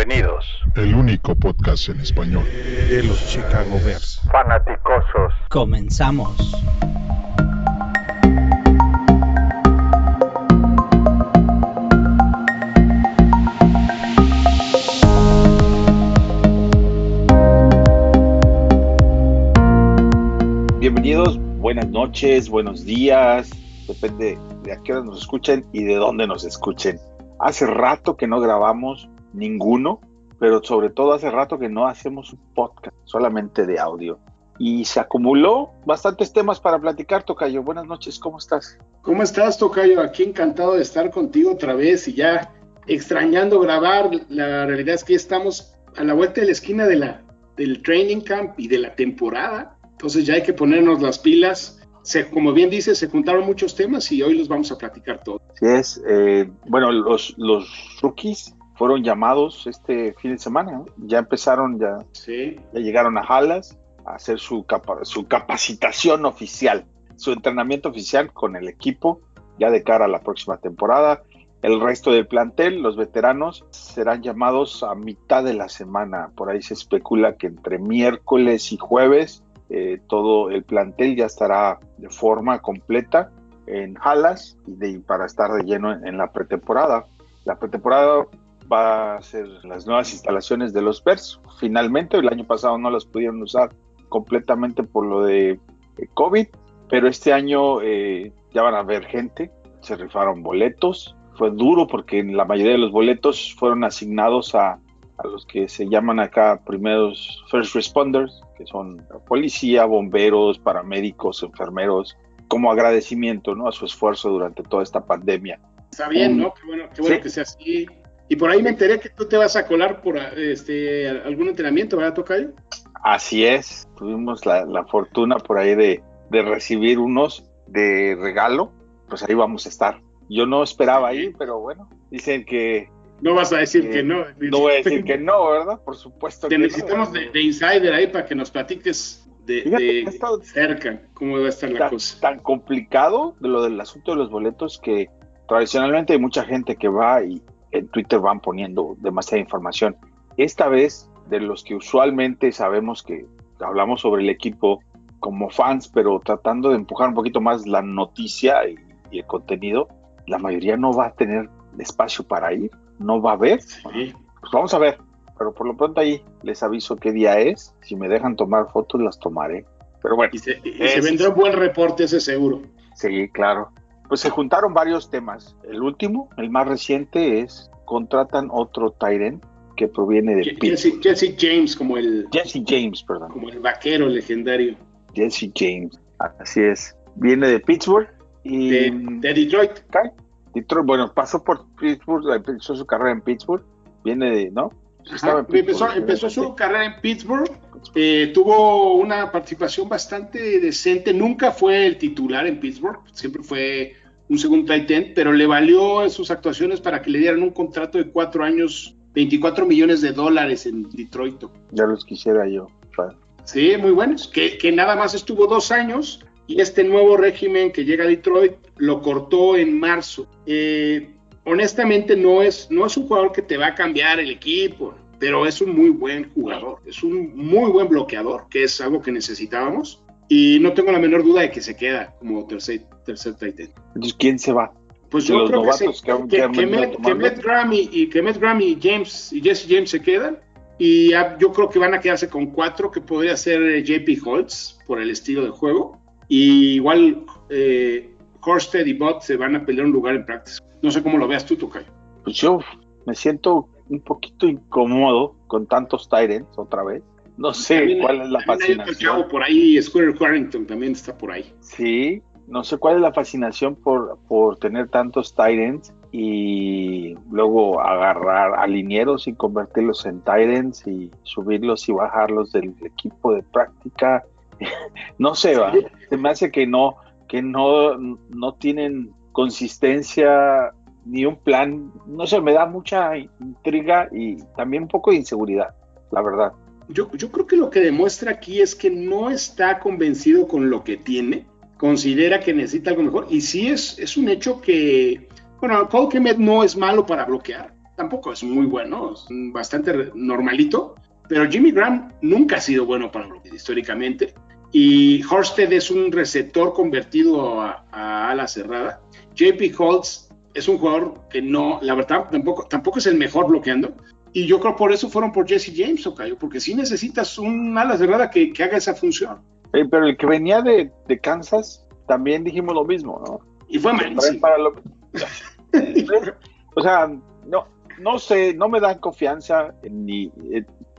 Bienvenidos. El único podcast en español de los Chicago Bears. Fanaticosos. Comenzamos. Bienvenidos, buenas noches, buenos días, depende de a qué hora nos escuchen y de dónde nos escuchen. Hace rato que no grabamos ninguno, pero sobre todo hace rato que no hacemos un podcast solamente de audio. Y se acumuló bastantes temas para platicar, Tocayo. Buenas noches, ¿cómo estás? ¿Cómo estás, Tocayo? Aquí encantado de estar contigo otra vez y ya extrañando grabar. La realidad es que estamos a la vuelta de la esquina de la, del training camp y de la temporada. Entonces ya hay que ponernos las pilas. Se, como bien dice, se juntaron muchos temas y hoy los vamos a platicar todos. Sí es. Eh, bueno, los, los rookies fueron llamados este fin de semana. ¿no? Ya empezaron, ya, Sí. ya llegaron a Hallas a hacer su, capa- su capacitación oficial, su entrenamiento oficial con el equipo ya de cara a la próxima temporada. El resto del plantel, los veteranos, serán llamados a mitad de la semana. Por ahí se especula que entre miércoles y jueves eh, todo el plantel ya estará de forma completa en Hallas y de- para estar de lleno en, en la pretemporada. La pretemporada va a ser las nuevas instalaciones de los Bears. Finalmente, el año pasado no las pudieron usar completamente por lo de eh, COVID, pero este año eh, ya van a ver gente, se rifaron boletos. Fue duro porque la mayoría de los boletos fueron asignados a, a los que se llaman acá primeros first responders, que son policía, bomberos, paramédicos, enfermeros, como agradecimiento ¿no? a su esfuerzo durante toda esta pandemia. Está bien, ¿no? Qué bueno, qué bueno Sí. que sea así. Y por ahí me enteré que tú te vas a colar por este algún entrenamiento, ¿verdad, Tocayo? Así es, tuvimos la, la fortuna por ahí de, de recibir unos de regalo, pues ahí vamos a estar. Yo no esperaba ir, pero bueno, dicen que No vas a decir Eh, que no. no voy a decir que no, ¿verdad? Por supuesto Te que no. necesitamos de, de insider ahí para que nos platiques de, cerca cómo va a estar la tan, cosa. tan complicado de lo del asunto de los boletos que tradicionalmente hay mucha gente que va y en Twitter van poniendo demasiada información. Esta vez, de los que usualmente sabemos que hablamos sobre el equipo como fans, pero tratando de empujar un poquito más la noticia y, y el contenido, la mayoría no va a tener espacio para ir, no va a haber. Sí. Pues vamos a ver, pero por lo pronto ahí les aviso qué día es. Si me dejan tomar fotos, las tomaré. Pero bueno, Y se, y se vendrá un buen reporte, ese seguro. Sí, claro. Pues se juntaron varios temas. El último, el más reciente, es contratan otro Tyrant que proviene de. Jesse, Jesse James, como el, Jesse James, perdón. como el vaquero legendario Jesse James. Así es. Viene de Pittsburgh y de, de Detroit. Bueno, pasó por Pittsburgh, empezó su carrera en Pittsburgh. Viene de, ¿no? Ajá. Empezó, empezó su carrera en Pittsburgh, eh, tuvo una participación bastante decente, nunca fue el titular en Pittsburgh, siempre fue un segundo tight end, pero le valió en sus actuaciones para que le dieran un contrato de cuatro años, 24 millones de dólares en Detroit. Ya los quisiera yo. Sí, muy buenos, que, que nada más estuvo dos años y este nuevo régimen que llega a Detroit lo cortó en marzo. Eh, honestamente no es, no es un jugador que te va a cambiar el equipo, pero es un muy buen jugador, es un muy buen bloqueador, que es algo que necesitábamos y no tengo la menor duda de que se queda como tercer, tercer tight end. Entonces, ¿quién se va? Pues yo los creo que, se- que que- que que Met- y que Met Grammy y James y Jesse James se quedan y yo creo que van a quedarse con cuatro que podría ser eh, JP Holtz por el estilo de juego y igual eh, Horsted y Bott se van a pelear un lugar en practice. No sé cómo lo veas tú, Tocayo. Pues yo me siento un poquito incómodo con tantos Tyrants otra vez. No sé También- cuál es la fascinación. chavo por ahí, Square Warrington también está por ahí. Sí, no sé cuál es la fascinación por, por tener tantos Tyrants y luego agarrar a linieros y convertirlos en Tyrants y subirlos y bajarlos del equipo de práctica. no sé, va. Se me hace que no, que no, no tienen consistencia ni un plan. No sé, me da mucha intriga y también un poco de inseguridad, la verdad. Yo, yo creo que lo que demuestra aquí es que no está convencido con lo que tiene, considera que necesita algo mejor y sí es, es un hecho que, bueno, Kemet no es malo para bloquear, tampoco es muy bueno, es bastante normalito, pero Jimmy Graham nunca ha sido bueno para lo históricamente. Y Horsted es un receptor convertido a, a ala cerrada. JP Holtz es un jugador que no, la verdad, tampoco, tampoco es el mejor bloqueando. Y yo creo por eso fueron por Jesse James, Ocayo, porque si necesitas un ala cerrada que, que haga esa función. Eh, pero el que venía de, de, Kansas, también dijimos lo mismo, ¿no? Y fue malísimo. Lo... o sea, no, no sé, no me dan confianza ni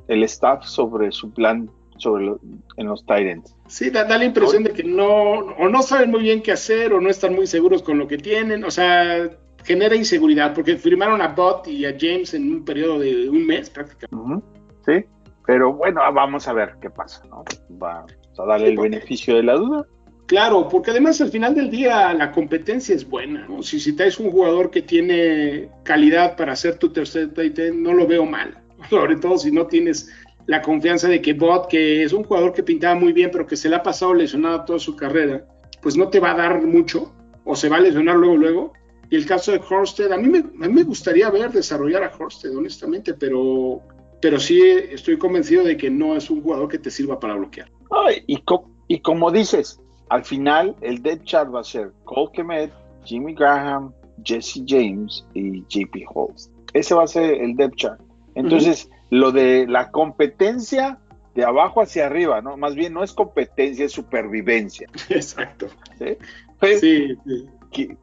el staff sobre su plan sobre en los Titans. Sí, da, da, la impresión de que no, o no saben muy bien qué hacer, o no están muy seguros con lo que tienen, o sea, genera inseguridad, porque firmaron a Bot y a James en un periodo de un mes prácticamente. Sí, pero bueno, vamos a ver qué pasa, ¿no? Vamos a darle sí, el beneficio de la duda. Claro, porque además al final del día la competencia es buena, ¿no? Si, si traes un jugador que tiene calidad para hacer tu tercer no lo veo mal, sobre todo si no tienes la confianza de que Bot, que es un jugador que pintaba muy bien, pero que se le ha pasado lesionado toda su carrera, pues no te va a dar mucho, o se va a lesionar luego, luego. Y el caso de Horsted, a mí me, a mí me gustaría ver desarrollar a Horsted, honestamente, pero, pero sí estoy convencido de que no es un jugador que te sirva para bloquear. Ay, y, co y como dices, al final el depth chart va a ser Cole Kemet, Jimmy Graham, Jesse James y JP Holtz. Ese va a ser el depth chart. Entonces, uh -huh lo de la competencia de abajo hacia arriba, ¿no? Más bien no es competencia, es supervivencia. Exacto. ¿Sí? Pues, sí, sí. Que,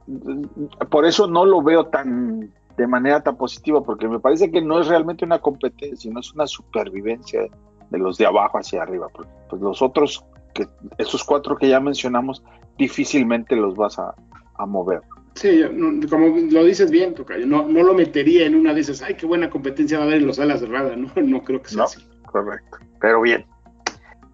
por eso no lo veo tan de manera tan positiva, porque me parece que no es realmente una competencia, sino es una supervivencia de los de abajo hacia arriba. Pues los otros, que, esos cuatro que ya mencionamos, difícilmente los vas a, a mover. Sí, como lo dices bien, Tocayo, no, no lo metería en una de esas, ay, qué buena competencia va a haber en los alas cerradas, no, no creo que sea no, así. Correcto, pero bien.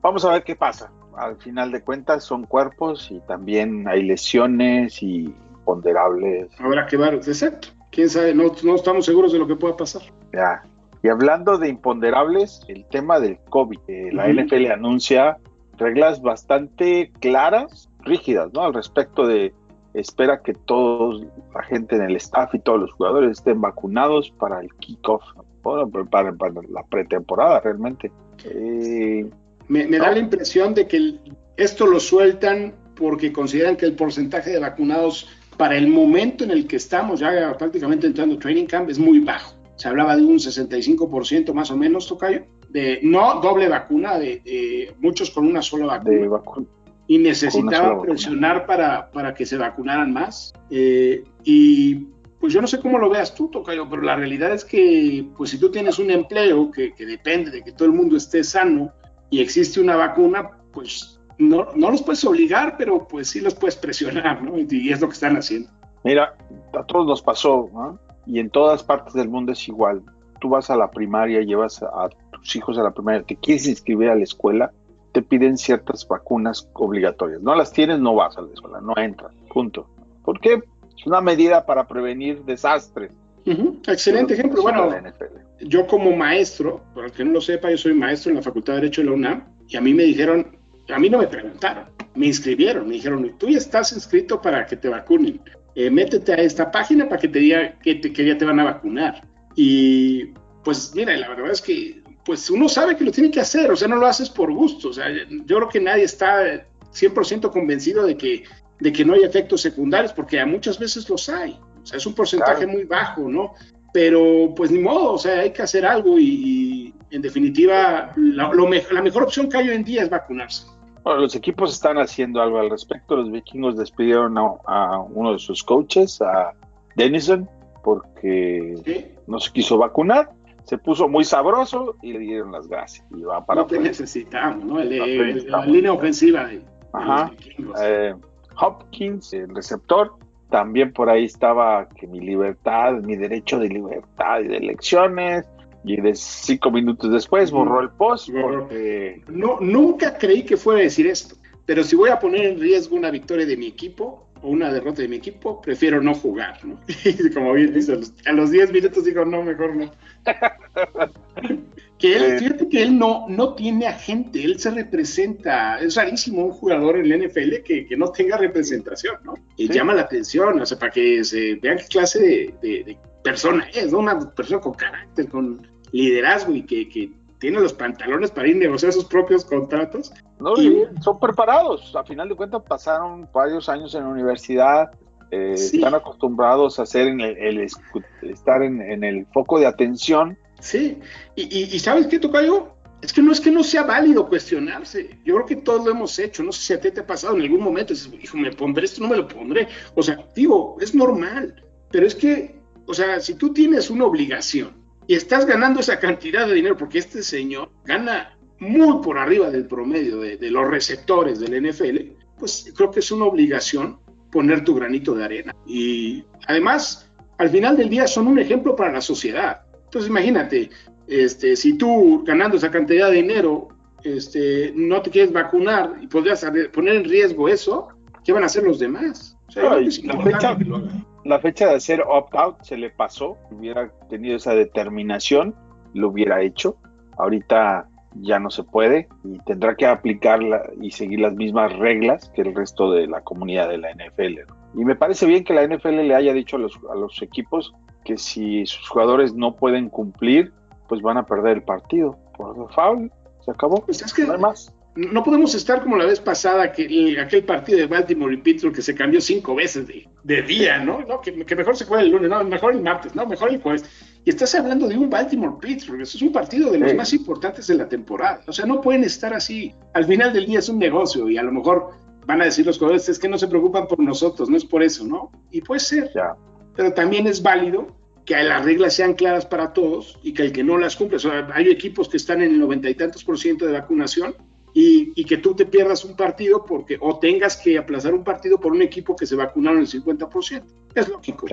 Vamos a ver qué pasa. Al final de cuentas son cuerpos y también hay lesiones y ponderables. Habrá que ver, exacto. Quién sabe, no, no estamos seguros de lo que pueda pasar. Ya. Y hablando de imponderables, el tema del COVID. Eh, la uh -huh. NFL anuncia reglas bastante claras, rígidas, ¿no? Al respecto de espera que toda la gente en el staff y todos los jugadores estén vacunados para el kickoff, bueno, para, para, la pretemporada realmente. Eh, me, me ¿no? da la impresión de que el, esto lo sueltan porque consideran que el porcentaje de vacunados para el momento en el que estamos ya prácticamente entrando training camp es muy bajo. Se hablaba de un 65% más o menos, Tocayo, de no doble vacuna, de, de muchos con una sola vacuna. De vacu y necesitaba presionar para, para, que se vacunaran más. Eh, y pues yo no sé cómo lo veas tú, Tocayo, pero la realidad es que pues si tú tienes un empleo que, que depende de que todo el mundo esté sano y existe una vacuna, pues no, no los puedes obligar, pero pues sí los puedes presionar, ¿no? Y es lo que están haciendo. Mira, a todos nos pasó, ¿no? Y en todas partes del mundo es igual. Tú vas a la primaria, llevas a tus hijos a la primaria, te quieres inscribir a la escuela, te piden ciertas vacunas obligatorias. No las tienes, no vas a la escuela, no entras, punto. ¿Por qué? Es una medida para prevenir desastres. Uh -huh. Excelente ejemplo. Bueno, yo como maestro, para el que no lo sepa, yo soy maestro en la Facultad de Derecho de la UNAM y a mí me dijeron, a mí no me preguntaron, me inscribieron, me dijeron, tú ya estás inscrito para que te vacunen, eh, métete a esta página para que te diga que, te, que ya te van a vacunar. Y pues mira, la verdad es que pues uno sabe que lo tiene que hacer, o sea, no lo haces por gusto, o sea, yo creo que nadie está 100% convencido de que, de que no hay efectos secundarios, porque a muchas veces los hay, o sea, es un porcentaje claro. muy bajo, ¿no? Pero pues ni modo, o sea, hay que hacer algo y, y en definitiva la, lo me la mejor opción que hay hoy en día es vacunarse. Bueno, los equipos están haciendo algo al respecto, los vikingos despidieron a, a uno de sus coaches, a Denison, porque ¿Sí? no se quiso vacunar se puso muy sabroso y le dieron las gracias. Y va para no te necesitamos, ¿no? El, el, la línea ofensiva de, Ajá. De eh, Hopkins, el receptor, también por ahí estaba que mi libertad, mi derecho de libertad y de elecciones. Y de cinco minutos después borró el post. Porque... No, nunca creí que fuera a decir esto. Pero si voy a poner en riesgo una victoria de mi equipo, o una derrota de mi equipo, prefiero no jugar, ¿no? Y como bien dice, a los 10 minutos digo, no, mejor no. que él, fíjate que él no, no tiene agente, él se representa, es rarísimo un jugador en la NFL que, que no tenga representación, ¿no? Y sí. llama la atención, o sea, para que se vean qué clase de, de, de, persona es, ¿no? Una persona con carácter, con liderazgo y que, que tiene los pantalones para ir a negociar sus propios contratos. No, y son preparados. A final de cuentas pasaron varios años en la universidad, eh, Sí. están acostumbrados a hacer en el, estar en, en el foco de atención. Sí, y, ¿sabes qué, Tocayo? Es que no es que no sea válido cuestionarse. Yo creo que todos lo hemos hecho. No sé si a ti te ha pasado en algún momento. Dices, hijo, me pondré esto, no me lo pondré. O sea, digo, es normal. Pero es que, o sea, si tú tienes una obligación y estás ganando esa cantidad de dinero, porque este señor gana muy por arriba del promedio de, de los receptores del NFL, pues creo que es una obligación poner tu granito de arena. Y además, al final del día son un ejemplo para la sociedad. Entonces imagínate, este, si tú ganando esa cantidad de dinero este, no te quieres vacunar y podrías poner en riesgo eso, ¿qué van a hacer los demás? O sea, la fecha- que lo hagan. La fecha de hacer opt-out se le pasó. Hubiera tenido esa determinación, lo hubiera hecho. Ahorita ya no se puede y tendrá que aplicarla y seguir las mismas reglas que el resto de la comunidad de la NFL. Y me parece bien que la NFL le haya dicho a los, a los equipos que si sus jugadores no pueden cumplir, pues van a perder el partido. Por foul, se acabó. Pues es que No hay más. no podemos estar como la vez pasada, que el- aquel partido de Baltimore y Pittsburgh que se cambió cinco veces de, de día, ¿no? ¿no? Que, que mejor se juegue el lunes, no, mejor el martes, no, mejor el jueves. Y estás hablando de un Baltimore-Pittsburgh, eso es un partido de los Sí. más importantes de la temporada. O sea, no pueden estar así. Al final del día es un negocio y a lo mejor van a decir los jugadores, es que no se preocupan por nosotros, no es por eso, ¿no? Y puede ser, Ya. Pero también es válido que las reglas sean claras para todos y que el que no las cumple, o sea, hay equipos que están en el noventa y tantos por ciento de vacunación y, y que tú te pierdas un partido porque o tengas que aplazar un partido por un equipo que se vacunaron el 50%. Es lógico.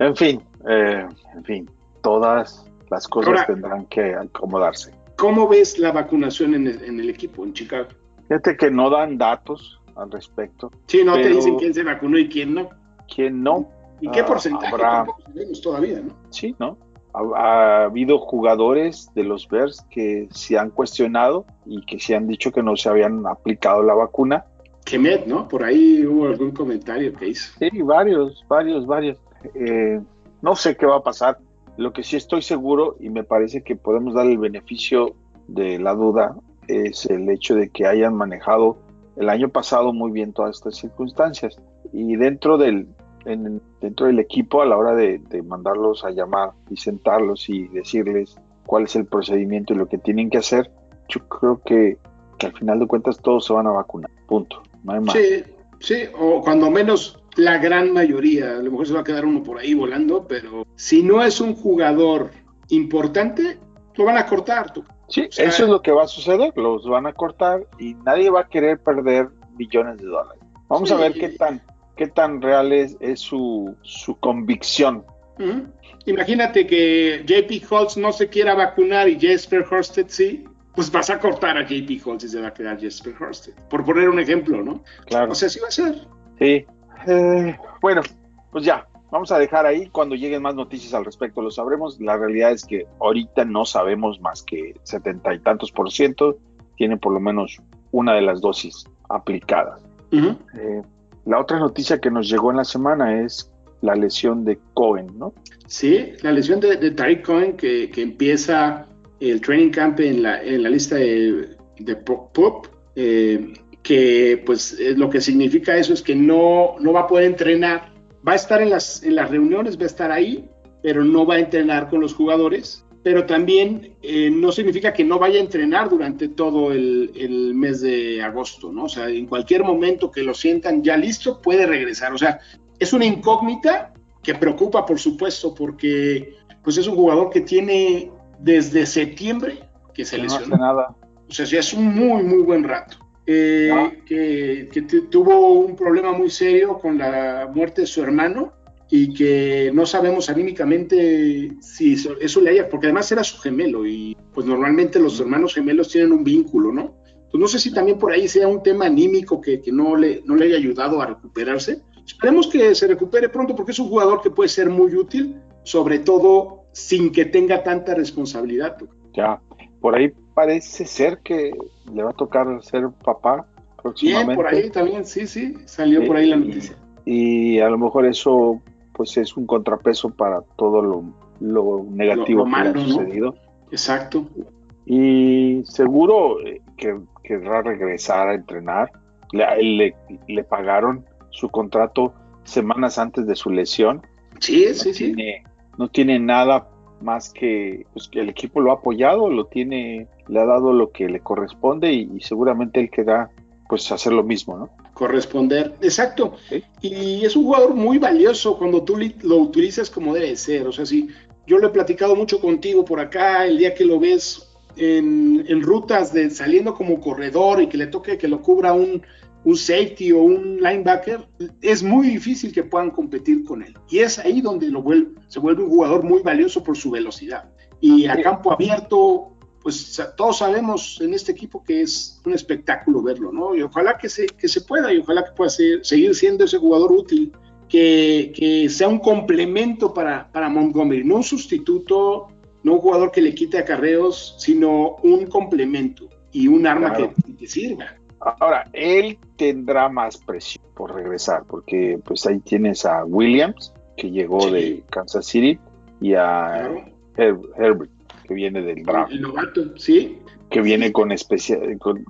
En fin, eh, en fin, todas las cosas Ahora- tendrán que acomodarse. ¿Cómo ves la vacunación en el, en el equipo, en Chicago? Fíjate que no dan datos al respecto. Sí, no te Pero- dicen quién se vacunó y quién no. ¿Quién no? ¿Y qué Ah, porcentaje? habrá- sabemos todavía, ¿no? Sí, ¿no? Ha, ha habido jugadores de los Bears que se han cuestionado y que se han dicho que no se habían aplicado la vacuna. Kemet, ¿no? Por ahí hubo algún comentario que hizo. Sí, varios, varios, varios. Eh, no sé qué va a pasar. Lo que sí estoy seguro y me parece que podemos dar el beneficio de la duda es el hecho de que hayan manejado el año pasado muy bien todas estas circunstancias y dentro del en- dentro del equipo a la hora de, de mandarlos a llamar y sentarlos y decirles cuál es el procedimiento y lo que tienen que hacer, yo creo que, que al final de cuentas todos se van a vacunar. Punto. No hay más. Sí, sí, o cuando menos la gran mayoría, a lo mejor se va a quedar uno por ahí volando, pero si no es un jugador importante, lo van a cortar. tú. Sí, O sea, eso es lo que va a suceder, los van a cortar y nadie va a querer perder billones de dólares. Vamos Sí. a ver qué tan, qué tan real es, es su, su convicción. Ujú. Imagínate que JP Holtz no se quiera vacunar y Jesper Horsted sí, pues vas a cortar a JP Holtz y se va a quedar Jesper Horsted. Por poner un ejemplo, ¿no? Claro. O sea, sí va a ser. Sí. Eh, bueno, pues ya, vamos a dejar ahí. Cuando lleguen más noticias al respecto lo sabremos. La realidad es que ahorita no sabemos más que setenta y tantos por ciento tienen por lo menos una de las dosis aplicadas. Eh, la otra noticia que nos llegó en la semana es la lesión de Cohen, ¿no? Sí, la lesión de, de Tariq Cohen que, empieza el training camp en la, lista de, PUP, eh, que pues eh, lo que significa eso es que no, no va a poder entrenar, va a estar en las, en las reuniones, va a estar ahí, pero no va a entrenar con los jugadores, pero también eh, no significa que no vaya a entrenar durante todo el, el mes de agosto, ¿no? O sea, en cualquier momento que lo sientan ya listo, puede regresar, o sea, es una incógnita que preocupa, por supuesto, porque pues es un jugador que tiene desde septiembre que se Que no hace lesionó. nada. O sea, ya es un muy, muy buen rato. Eh, Ah. que, que tu- tuvo un problema muy serio con la muerte de su hermano y que no sabemos anímicamente si eso, eso le haya, porque además era su gemelo y pues normalmente los hermanos gemelos tienen un vínculo, ¿no? Pues no sé si también por ahí sea un tema anímico que, que no, le, no le haya ayudado a recuperarse. Esperemos que se recupere pronto porque es un jugador que puede ser muy útil, sobre todo sin que tenga tanta responsabilidad. Ya, por ahí parece ser que le va a tocar ser papá próximamente. Bien, por ahí también, sí, sí, salió Sí, por ahí la y- noticia. Y a lo mejor eso pues es un contrapeso para todo lo, lo negativo que ha sucedido. Exacto. Y seguro eh, que querrá regresar a entrenar. Le, le, pagaron su contrato semanas antes de su lesión. Sí, sí, sí. No tiene nada más que, pues, que el equipo lo ha apoyado, lo tiene, le ha dado lo que le corresponde y, seguramente él queda pues hacer lo mismo, ¿no? Corresponder, exacto. Y es un jugador muy valioso cuando tú lo utilizas como debe ser. O sea, si yo lo he platicado mucho contigo por acá, el día que lo ves en, rutas de saliendo como corredor y que le toque que lo cubra un, un safety o un linebacker, es muy difícil que puedan competir con él. Y es ahí donde lo vuelve, se vuelve un jugador muy valioso por su velocidad. Y a campo abierto, pues todos sabemos en este equipo que es un espectáculo verlo, ¿no? Y ojalá que se, que se pueda y ojalá que pueda seguir siendo ese jugador útil, que, que sea un complemento para, para Montgomery, no un sustituto no un jugador que le quite acarreos, sino un complemento y un arma que, sirva. Ahora, él tendrá más presión por regresar, porque pues ahí tienes a Williams, que llegó de Kansas City, y a Herbert, que viene del draft. El novato, sí que viene con,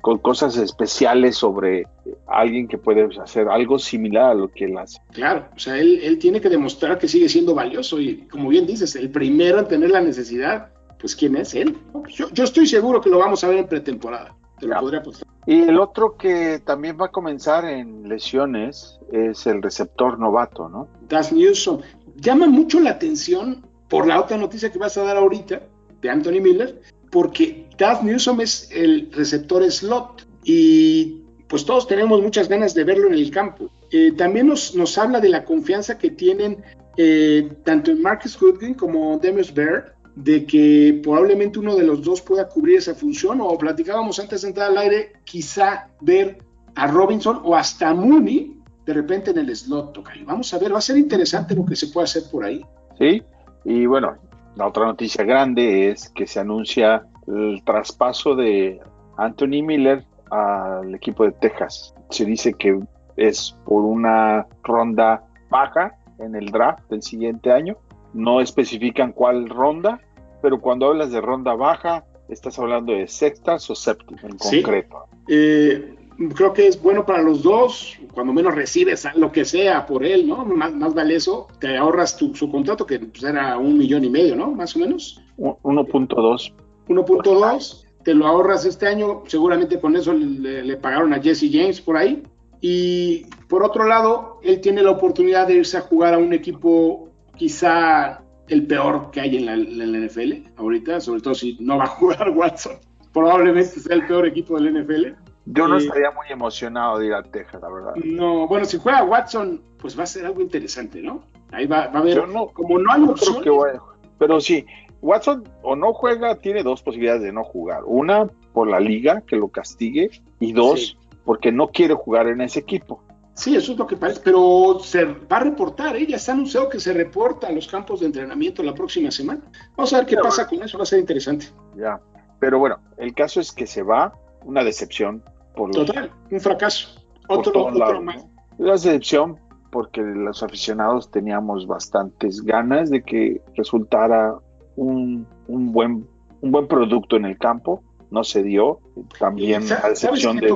con, cosas especiales sobre alguien que puede hacer algo similar a lo que él hace. Claro, o sea, él, tiene que demostrar que sigue siendo valioso y como bien dices, el primero en tener la necesidad, pues ¿quién es él? Yo, estoy seguro que lo vamos a ver en pretemporada, te lo podría apostar. Y el otro que también va a comenzar en lesiones es el receptor novato, ¿no? Das Newsom. Llama mucho la atención por la otra noticia que vas a dar ahorita de Anthony Miller, porque Daz Newsom es el receptor slot y pues todos tenemos muchas ganas de verlo en el campo. Eh, también nos, habla de la confianza que tienen eh, tanto en Marcus Goodwin como Demius Baird de que probablemente uno de los dos pueda cubrir esa función o platicábamos antes de entrar al aire quizá ver a Robinson o hasta Mooney de repente en el slot. Vamos a ver, va a ser interesante lo que se puede hacer por ahí. Sí, y bueno, la otra noticia grande es que se anuncia el traspaso de Anthony Miller al equipo de Texas. Se dice que es por una ronda baja en el draft del siguiente año. No especifican cuál ronda, pero cuando hablas de ronda baja, estás hablando de sextas o séptimas en concreto. Eh, creo que es bueno para los dos, cuando menos recibes lo que sea por él, ¿no? Más, más vale eso, te ahorras tu, su contrato, que pues, era un millón y medio, ¿no? Más o menos. 1.2 1.2, te lo ahorras este año, seguramente con eso le, pagaron a Jesse James por ahí. Y por otro lado, él tiene la oportunidad de irse a jugar a un equipo quizá el peor que hay en la, NFL ahorita, sobre todo si no va a jugar Watson. Probablemente sea el peor equipo del NFL. Yo no eh, estaría muy emocionado de ir a Texas, la verdad. No, bueno, si juega Watson, pues va a ser algo interesante, ¿no? Ahí va, a haber, como no hay opciones, pero sí, Watson o no juega, tiene dos posibilidades de no jugar. Una, por la liga, que lo castigue, y dos, porque no quiere jugar en ese equipo. Sí, eso es lo que parece, pero se va a reportar, ¿eh? ya está anunciado que se reporta a los campos de entrenamiento la próxima semana. Vamos a ver qué pasa con eso, va a ser interesante. Ya, pero bueno, el caso es que se va, una decepción. Por Total, un fracaso. Otro, otro más. Una decepción porque los aficionados teníamos bastantes ganas de que resultara un, buen, un buen producto en el campo, no se dio, también a excepción de,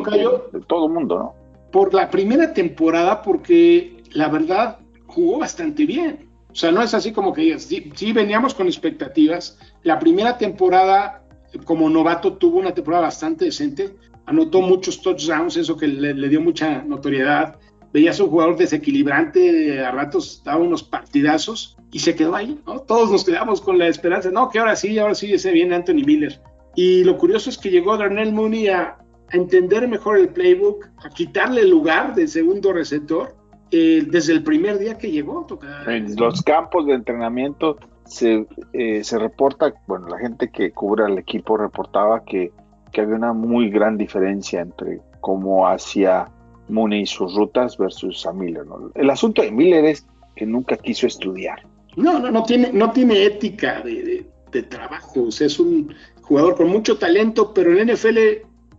todo el mundo, ¿no? Por la primera temporada, porque la verdad jugó bastante bien. O sea, no es así como que sí, veníamos con expectativas. La primera temporada, como novato, tuvo una temporada bastante decente. Anotó muchos touchdowns, eso que le, dio mucha notoriedad veías un jugador desequilibrante, a ratos daba unos partidazos y se quedó ahí, ¿no? Todos nos quedamos con la esperanza, no, que ahora sí, ahora sí, ese viene Anthony Miller. Y lo curioso es que llegó Darnell Mooney a, entender mejor el playbook, a quitarle el lugar del segundo receptor eh, desde el primer día que llegó. En los campos de entrenamiento se, eh, se reporta, bueno, la gente que cubre al equipo reportaba que, que había una muy gran diferencia entre cómo hacía Mooney y sus rutas versus a Miller. El asunto de Miller es que nunca quiso estudiar. No, no, no tiene, no tiene ética de, trabajo. O sea, es un jugador con mucho talento, pero en NFL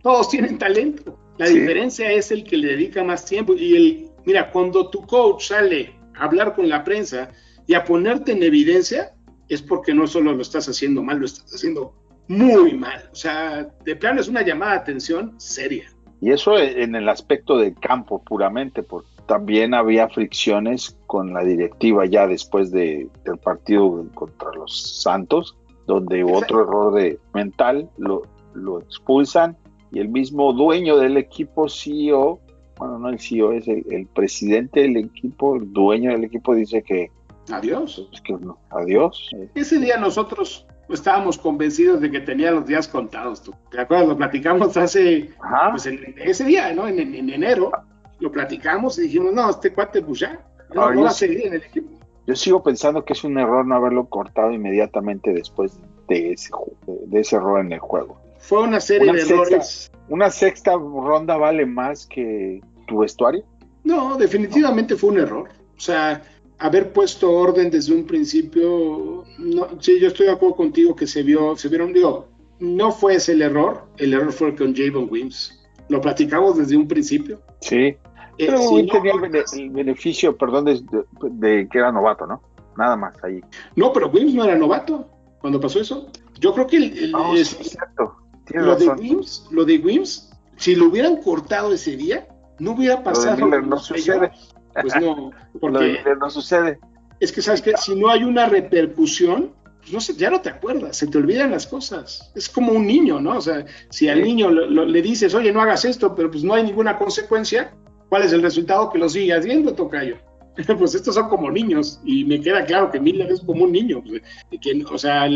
todos tienen talento. La diferencia es el que le dedica más tiempo. Y el, mira, cuando tu coach sale a hablar con la prensa y a ponerte en evidencia, es porque no solo lo estás haciendo mal, lo estás haciendo muy mal. O sea, de plano es una llamada de atención seria. Y eso en el aspecto del campo puramente, porque también había fricciones con la directiva ya después de, del partido contra los Santos, donde otro error de mental lo, lo expulsan y el mismo dueño del equipo CEO, bueno, no el CEO, es el, presidente del equipo, el dueño del equipo dice que... Adiós. que no, adiós. Ese día nosotros estábamos convencidos de que tenía los días contados. ¿tú? ¿Te acuerdas? Lo platicamos hace, pues en, ese día, ¿no? En, enero, lo platicamos y dijimos, no, este cuate pues ya, no, ah, va a seguir en el equipo. Yo sigo pensando que es un error no haberlo cortado inmediatamente después de ese, de ese error en el juego. Fue una serie de errores. ¿Una sexta ronda vale más que tu vestuario? No, definitivamente fue un error. O sea, haber puesto orden desde un principio, no, sí, yo estoy de acuerdo contigo que se vio, se vieron, digo, no fue ese el error, el error fue con Javon Wims. Lo platicamos desde un principio. Sí. Eh, Pero tenía el, beneficio, perdón, de, que era novato, ¿no? Nada más ahí. No, pero Wims no era novato cuando pasó eso. Yo creo que el, lo, de Wims, lo de Wims, si lo hubieran cortado ese día, no hubiera pasado. no sucede. Pues no, porque no sucede. Es que sabes que si no hay una repercusión, pues no sé, ya no te acuerdas, se te olvidan las cosas. Es como un niño, ¿no? O sea, si al niño le dices, oye, no hagas esto, pero pues no hay ninguna consecuencia, ¿cuál es el resultado? Que lo sigas haciendo, Tocayo. pues estos son como niños, y me queda claro que Miller es como un niño. Pues, que, o sea,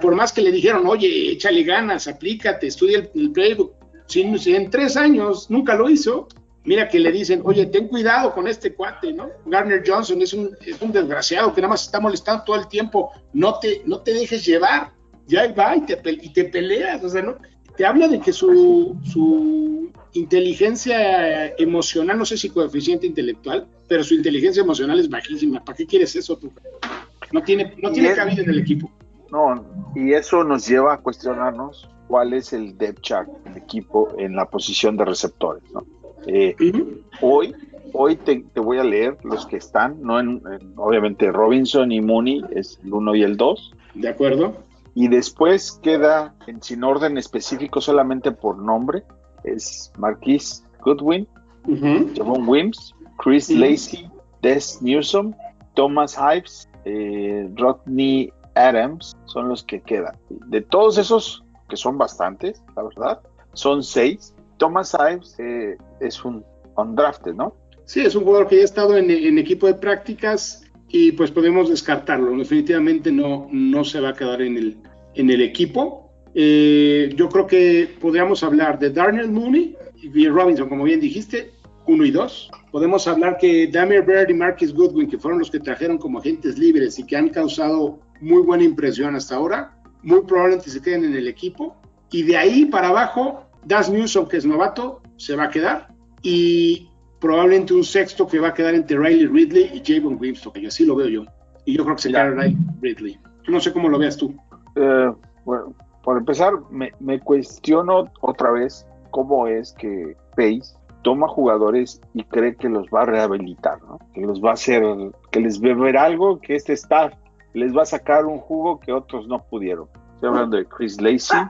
por más que le dijeron, oye, échale ganas, aplícate, estudia el, el playbook, si en tres años nunca lo hizo, Mira que le dicen, oye, ten cuidado con este cuate, ¿no? Garner Johnson es un, es un desgraciado que nada más está molestando todo el tiempo, no te, no te dejes llevar, ya va y te, y te peleas, o sea, ¿no? Te habla de que su, su inteligencia emocional, no sé si coeficiente intelectual, pero su inteligencia emocional es bajísima. ¿Para qué quieres eso tú? No tiene, no tiene cabida en el equipo. No, y eso nos lleva a cuestionarnos cuál es el depth chart del equipo en la posición de receptores, ¿no? Eh, hoy, hoy te, voy a leer los que están, no en, obviamente Robinson y Mooney es el 1 y el 2. De acuerdo. Y después queda en sin orden específico solamente por nombre, es Marquis Goodwin, Javon Wims, Chris Lacey, Des Newsom, Thomas Hives, eh, Rodney Adams, son los que quedan. De todos esos, que son bastantes, la verdad, son seis, Thomas Ives eh, es un undrafted, ¿no? Sí, es un jugador que ya ha estado en, equipo de prácticas y pues podemos descartarlo. Definitivamente no, no se va a quedar en el, en el equipo. Eh, yo creo que podríamos hablar de Darnell Mooney y Robinson, como bien dijiste, uno y dos. Podemos hablar que Damir Bird y Marcus Goodwin, que fueron los que trajeron como agentes libres y que han causado muy buena impresión hasta ahora, muy probablemente se queden en el equipo. Y de ahí para abajo, Das Newsom, que es novato, se va a quedar. Y probablemente un sexto que va a quedar entre Riley Ridley y Javon Winston, que así lo veo yo. Y yo creo que se queda Riley Ridley. No sé cómo lo veas tú. Eh, bueno, por empezar, me, cuestiono otra vez cómo es que Pace toma jugadores y cree que los va a rehabilitar, ¿no? que los va a hacer, que les va a ver algo que este staff les va a sacar un jugo que otros no pudieron. Estoy hablando de Chris Lacey,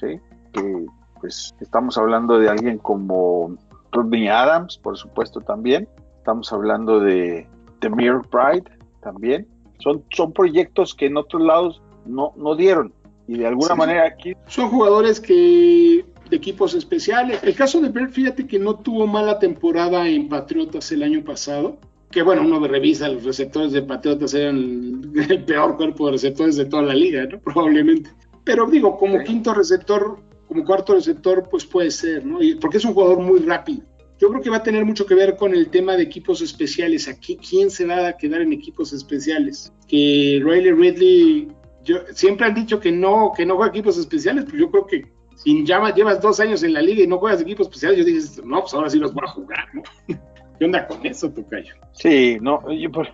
¿sí? que pues estamos hablando de alguien como Rodney Adams, por supuesto también. Estamos hablando de Demir Pride también. Son, son proyectos que en otros lados no, no dieron. Y de alguna manera aquí... Son jugadores que de equipos especiales. El caso de Bird, fíjate que no tuvo mala temporada en Patriotas el año pasado. Que bueno, uno revisa, los receptores de Patriotas eran el, peor cuerpo de receptores de toda la liga, ¿no? Probablemente. Pero digo, como quinto receptor, como cuarto receptor, pues puede ser, ¿no? porque es un jugador muy rápido. Yo creo que va a tener mucho que ver con el tema de equipos especiales. Aquí, ¿quién se va a quedar en equipos especiales? Que Riley Ridley, yo, siempre han dicho que no, que no juega equipos especiales, pero yo creo que si ya llevas dos años en la liga y no juegas equipos especiales, yo dije, no, pues ahora sí los voy a jugar, ¿no? ¿Qué onda con eso, Tocayo? Sí, no, yo por,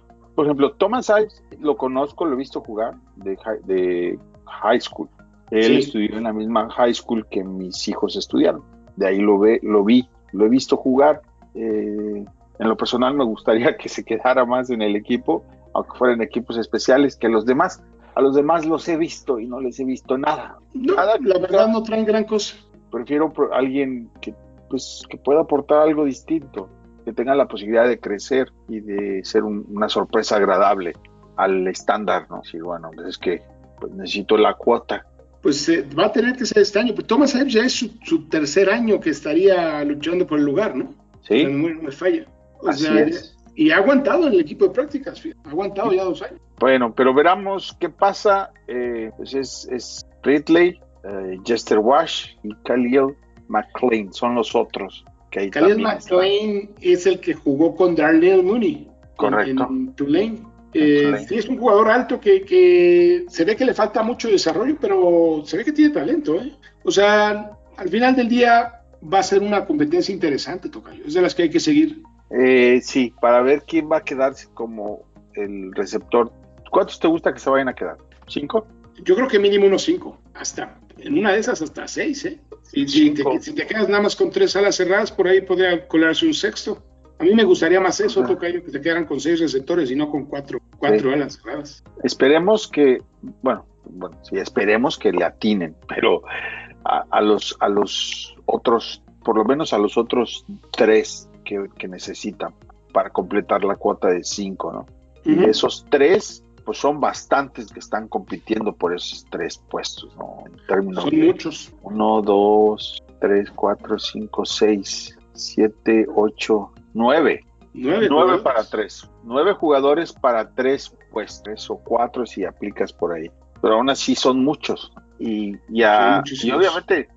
ejemplo, Thomas Ives lo conozco, lo he visto jugar de, de high school él estudió en la misma high school que mis hijos estudiaron. De ahí lo, ve, lo vi, lo he visto jugar. Eh, En lo personal me gustaría que se quedara más en el equipo, aunque fueran equipos especiales, que los demás. A los demás los he visto y no les he visto nada. No, Nada, la verdad no traen gran cosa. Prefiero alguien que, pues, que pueda aportar algo distinto, que tenga la posibilidad de crecer y de ser un- una sorpresa agradable al estándar, ¿no? Sí, bueno, pues es que pues, necesito la cuota. Pues eh, va a tener que ser este año. Pero Thomas Ives ya es su, su tercer año que estaría luchando por el lugar, ¿no? Sí, La memoria no me falla. O así sea, es. Y ha aguantado en el equipo de prácticas, ha aguantado ya dos años. Bueno, pero veremos qué pasa. Eh, pues es, es Ridley, eh, Jester Wash y Khalil McLean, son los otros que hay Khalil. McLean es el que jugó con Darnell Mooney en- Correcto. en, Tulane. Eh, sí, es un jugador alto que, que se ve que le falta mucho desarrollo, pero se ve que tiene talento. ¿eh? O sea, al final del día va a ser una competencia interesante, Tocayo. Es de las que hay que seguir. Eh, sí, para ver quién va a quedarse como el receptor. ¿Cuántos te gusta que se vayan a quedar? ¿Cinco? Yo creo que mínimo unos cinco, hasta en una de esas hasta seis, ¿eh? Te, si te quedas nada más con tres alas cerradas, por ahí podría colarse un sexto. A mí me gustaría más eso, Ajá. Tocayo, que te quedaran con seis receptores y no con cuatro, cuatro Sí. alas cerradas. Esperemos que, bueno, bueno, sí, esperemos que le atinen, pero a, a los, a los otros, por lo menos a los otros tres que, que necesitan para completar la cuota de cinco, ¿no? Y esos tres, pues son bastantes que están compitiendo por esos tres puestos, ¿no? En términos Son de muchos. uno, dos, tres, cuatro, cinco, seis, siete, ocho, nueve. Nueve, para tres. Nueve jugadores para tres, pues tres o cuatro si aplicas por ahí. Pero aún así son muchos. Y, ya, y obviamente,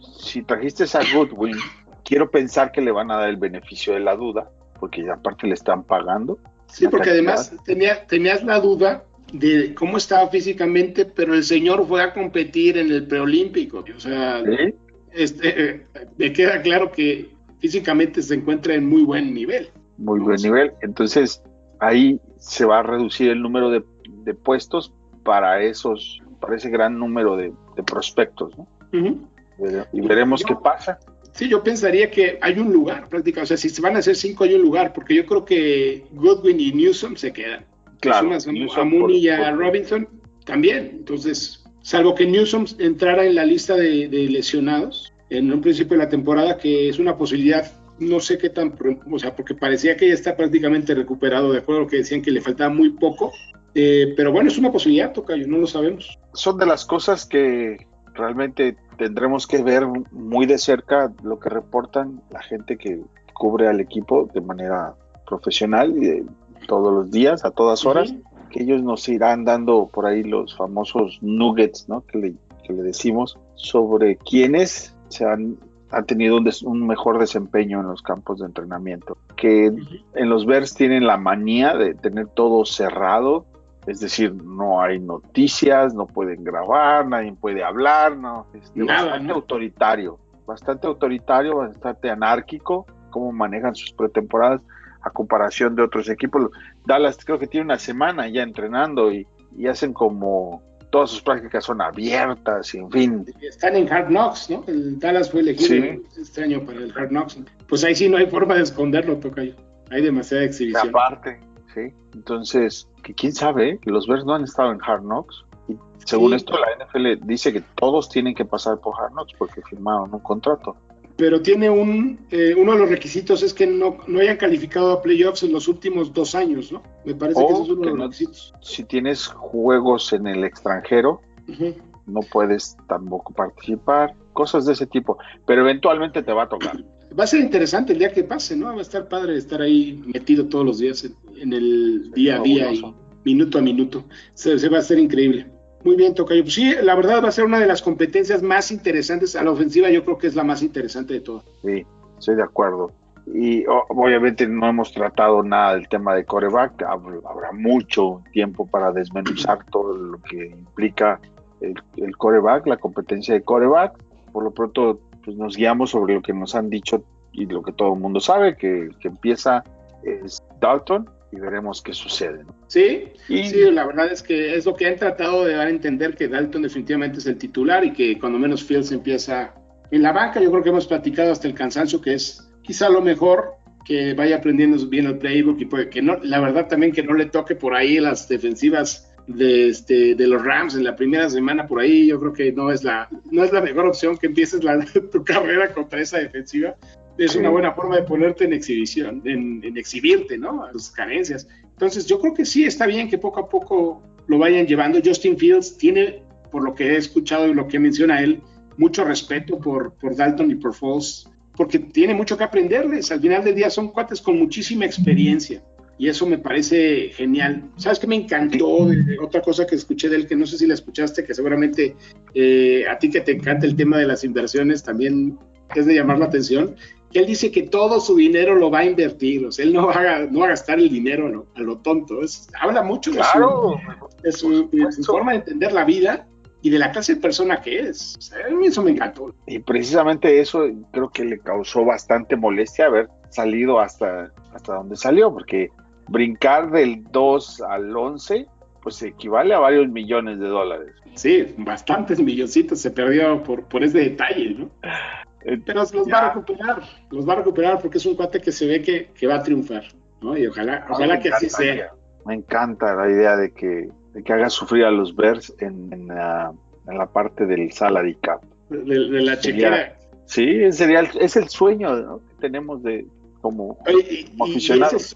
si trajiste a Goodwin, quiero pensar que le van a dar el beneficio de la duda, porque ya aparte le están pagando. Sí, porque cantidad. además tenía, tenías la duda de cómo estaba físicamente, pero el señor fue a competir en el preolímpico. O sea, ¿sí? este, eh, me queda claro que físicamente se encuentra en muy buen nivel. Muy buen nivel. Entonces, ahí se va a reducir el número de, de puestos para esos, para ese gran número de, de prospectos, ¿no? Ujú. Vere- Y veremos Yo- qué pasa. Sí, yo pensaría que hay un lugar prácticamente. O sea, si se van a hacer cinco, hay un lugar, porque yo creo que Goodwin y Newsom se quedan. Claro, a, Mooney y a Robinson también. Entonces, salvo que Newsom entrara en la lista de, de lesionados en un principio de la temporada, que es una posibilidad, no sé qué tan, o sea, porque parecía que ya está prácticamente recuperado, de acuerdo a lo que decían que le faltaba muy poco. Eh, pero bueno, es una posibilidad, Tocayo, no lo sabemos. son de las cosas que realmente tendremos que ver muy de cerca lo que reportan la gente que cubre al equipo de manera profesional todos los días, a todas horas, Ujú. que ellos nos irán dando por ahí los famosos nuggets, ¿no? Que le, que le decimos sobre quiénes se han, han tenido un, des- un mejor desempeño en los campos de entrenamiento. Que en los Bears tienen la manía de tener todo cerrado, es decir, no hay noticias, no pueden grabar, nadie puede hablar, no, es Nada, bastante ¿no? autoritario, bastante autoritario, bastante anárquico, cómo manejan sus pretemporadas a comparación de otros equipos. Dallas creo que tiene una semana ya entrenando y, y hacen como todas sus prácticas son abiertas y en fin. Están en Hard Knocks, ¿no? El Dallas fue elegido Sí. este año para el Hard Knocks. Pues ahí sí no hay forma de esconderlo, Tocayo. Hay demasiada Y exhibición. aparte, sí. Entonces, que quién sabe, que los Bears no han estado en Hard Knocks. Y según Sí. esto, la NFL dice que todos tienen que pasar por Hard Knocks porque firmaron un contrato. Pero tiene un, eh, uno de los requisitos es que no, no hayan calificado a playoffs en los últimos dos años, ¿no? Me parece que O ese es uno de los no- requisitos. Si tienes juegos en el extranjero, no puedes tampoco participar, cosas de ese tipo. Pero eventualmente te va a tocar. Va a ser interesante el día que pase, ¿no? Va a estar padre estar ahí metido todos los días en, en el día a día y minuto a minuto. Se, se va a hacer increíble. Muy bien, Tocayo. Pues sí, la verdad va a ser una de las competencias más interesantes. A la ofensiva yo creo que es la más interesante de todas. Sí, estoy de acuerdo. Y obviamente no hemos tratado nada del tema de coreback. Hab- Habrá mucho tiempo para desmenuzar todo lo que implica el, el coreback, la competencia de coreback. Por lo pronto, pues nos guiamos sobre lo que nos han dicho y lo que todo el mundo sabe, que, que empieza es Dalton y veremos qué sucede. Sí, Y sí, la verdad es que es lo que han tratado de dar a entender que Dalton definitivamente es el titular y que cuando menos Fields empieza en la banca. Yo creo que hemos platicado hasta el cansancio que es quizá lo mejor que vaya aprendiendo bien el playbook y puede, que no, la verdad también que no le toque por ahí las defensivas de, este, de los Rams en la primera semana por ahí, yo creo que no es la, no es la mejor opción que empieces la, tu carrera contra esa defensiva. Es una buena forma de ponerte en exhibición, en, en exhibirte, ¿no? A tus carencias. Entonces, yo creo que sí está bien que poco a poco lo vayan llevando. Justin Fields tiene, por lo que he escuchado y lo que menciona él, mucho respeto por, por Dalton y por Foles, porque tiene mucho que aprenderles. Al final del día son cuates con muchísima experiencia y eso me parece genial. ¿Sabes qué me encantó? otra cosa que escuché de él, que no sé si la escuchaste, que seguramente eh, a ti que te encanta el tema de las inversiones también es de llamar la atención, que él dice que todo su dinero lo va a invertir, o sea, él no va a, no va a gastar el dinero a lo tonto. Es, habla mucho de, su, de su forma de entender la vida y de la clase de persona que es. O sea, a mí eso me encantó. Y precisamente eso creo que le causó bastante molestia haber salido hasta, hasta donde salió, porque brincar del 2 al 11, pues equivale a varios millones de dólares. Sí, bastantes milloncitos se perdió por, por ese detalle, ¿no? Eh, Pero los va a recuperar, los va a recuperar porque es un cuate que se ve que, que va a triunfar, ¿no? Y ojalá, ojalá que así sea. Me encanta la idea de que de que haga sufrir a los Bears en, la, parte del salary cap. De, la chequera. Sí, sería es el sueño que tenemos de como, aficionados.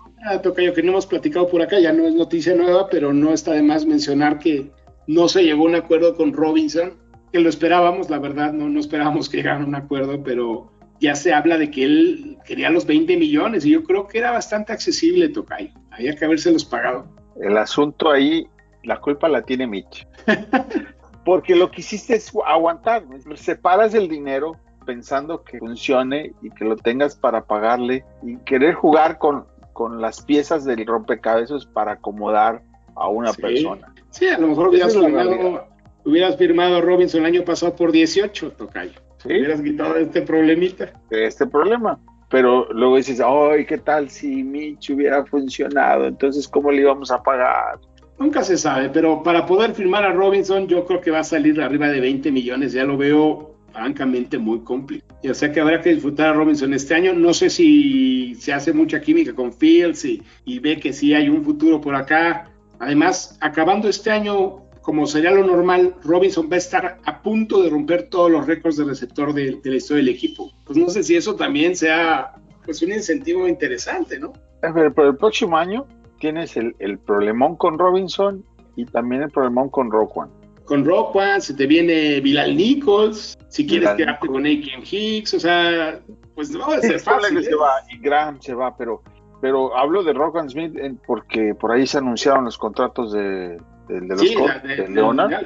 Y que no hemos platicado por acá, ya no es noticia nueva, pero no está de más mencionar que no se llegó a un acuerdo con Robinson, que lo esperábamos, la verdad, no, no esperábamos que llegara a un acuerdo, pero ya se habla de que él quería los 20 millones y yo creo que era bastante accesible, Tocayo. Había que habérselos pagado. El asunto ahí la culpa la tiene Mitch. Porque lo que hiciste es aguantar, separas el dinero pensando que funcione y que lo tengas para pagarle y querer jugar con, con las piezas del rompecabezas para acomodar a una persona. Sí, a lo mejor hubieras firmado, hubieras firmado, a Robinson el año pasado por 18, Tocayo. ¿Sí? Hubieras quitado este problemita. Este problema. Pero luego dices, ay, ¿qué tal si Mitch hubiera funcionado? Entonces, ¿cómo le íbamos a pagar? Nunca se sabe, pero para poder firmar a Robinson yo creo que va a salir arriba de 20 millones, ya lo veo francamente muy complicado. O sea que habrá que disfrutar a Robinson este año. No sé si se hace mucha química con Fields y, ve que sí hay un futuro por acá. Además, acabando este año, como sería lo normal, Robinson va a estar a punto de romper todos los récords de receptor de, la historia del equipo. Pues no sé si eso también sea pues un incentivo interesante, ¿no? Pero, pero el próximo año tienes el, el problemón con Robinson y también el problemón con Roquan. Con Roquan, se te viene Bilal Nichols, si quieres quedarte con Aiken Hicks, o sea, pues no va a ser fácil. Se ¿eh? va, y Graham se va, pero, pero hablo de Roquan Smith porque por ahí se anunciaron los contratos de, de, los sí, de, Leona.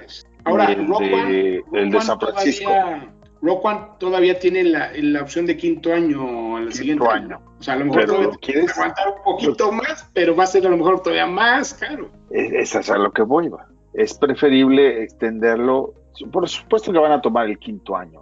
Ahora, el, de, el de San Francisco. Roquan todavía tiene la, la, opción de quinto año al siguiente año. O sea, a lo mejor todavía quieres aguantar un poquito más, pero va a ser a lo mejor todavía más caro. Es, es a lo que voy, va. Es preferible extenderlo. Por supuesto que van a tomar el quinto año.